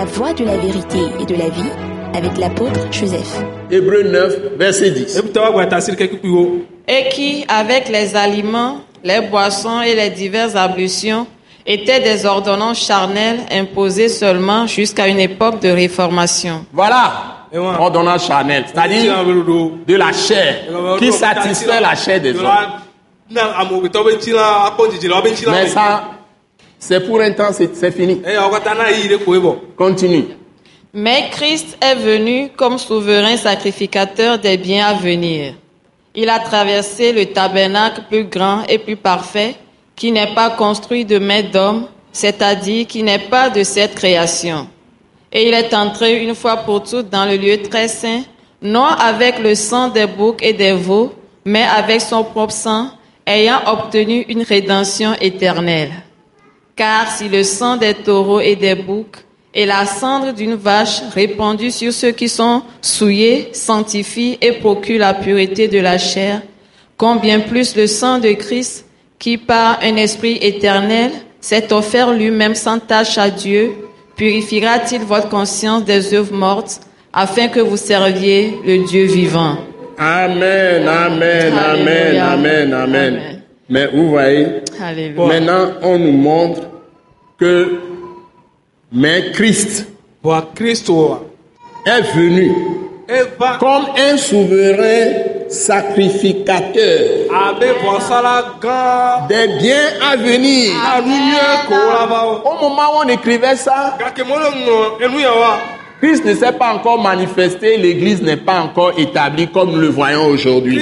La voie de la vérité et de la vie avec l'apôtre Joseph. Hébreu 9, verset 10. ebutawa gbata siri keke kpiwo et qui, avec les aliments, les boissons et les diverses ablutions, étaient des ordonnances charnelles imposées seulement jusqu'à une époque de réformation. Voilà, ordonnance charnelle, c'est-à-dire de la chair, qui satisfait la chair des hommes. Mais ça, c'est pour un temps, c'est c'est fini. bɔ Continue. Mais Christ est venu comme souverain sacrificateur des biens à venir. Il a traversé le tabernacle plus grand et plus parfait, qui n'est pas construit de main d'homme, c'est-à-dire qui n'est pas de cette création. Et il est entré une fois pour toutes dans le lieu très saint, non avec le sang des boucs et des veaux, mais avec son propre sang, ayant obtenu une rédemption éternelle. Car si le sang des taureaux et des boucs et la cendre d'une vache répandue sur ceux qui sont souillés sanctifie et procure la pureté de la chair, combien plus le sang de Christ, qui par un esprit éternel s'est offert lui-même sans tache à Dieu, purifiera-t-il votre conscience des œuvres mortes, afin que vous serviez le Dieu vivant? Amen, amen, amen, amen, amen. Mais vous voyez, maintenant on nous montre que mais Christ kristo est venu eva comme un souverain sacrificateur. Des biens à venir. Au moment où on écrivait ça, Christ ne s'est pas encore manifesté, l'Église n'est pas encore établie comme nous le voyons aujourd'hui.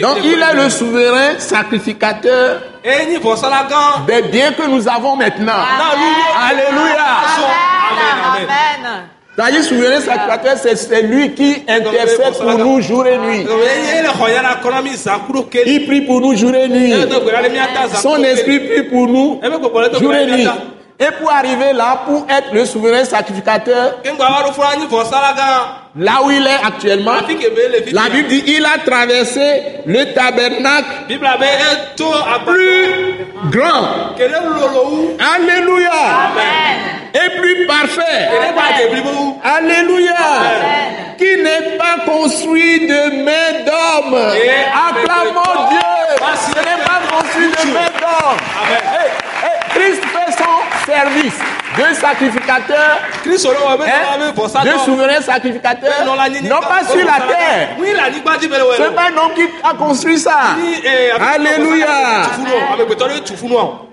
Donc il est le souverain sacrificateur. Des biens que nous avons maintenant. Alléluia. amen. Amen C'est-à-dire souverain sacrificateur, c'est c'est lui qui intercède pour nous jour et nuit. Il prie pour nous jour et nuit. Son esprit prie pour nous jour et nuit. Et pour arriver là, pour être le souverain sacrificateur, là où il est actuellement, la Bible dit il a traversé le tabernacle plus grand. Alléluia. Et plus parfait. Alléluia. Qui n'est pas construit de main d'homme. Et- Acclamons Dieu. Ce n'est pas construit de main d'homme. amen Hey, hey, Christ fait son service de sacrificateur, kristo ɖe wɔ be hein, nɔla be bɔsa de souverain sacrificateur, non. pas sur la terre. C'est pas un homme qui a construit ça. ee Alléluia.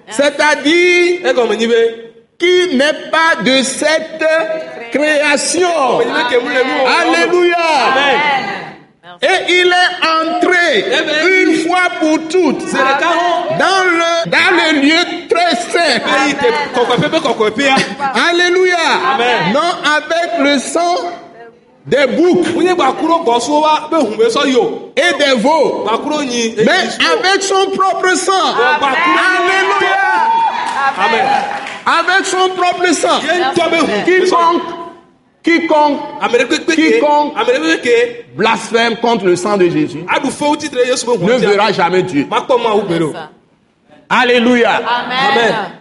C'est-à-dire be qui n'est pas de cette création. menyi be kemu le nu o Alléluia. amen. Et il est entré une fois pour toutes dans le, dans le lieu Alléluia. Amen. Non avec le sang des boucs et des veaux, mais avec son propre sang. Alléluia. amen Avec son propre sang. Quiconque, quiconque Quiconque- blasphème contre le sang de Jésus ne verra jamais Dieu. Alléluia. amen.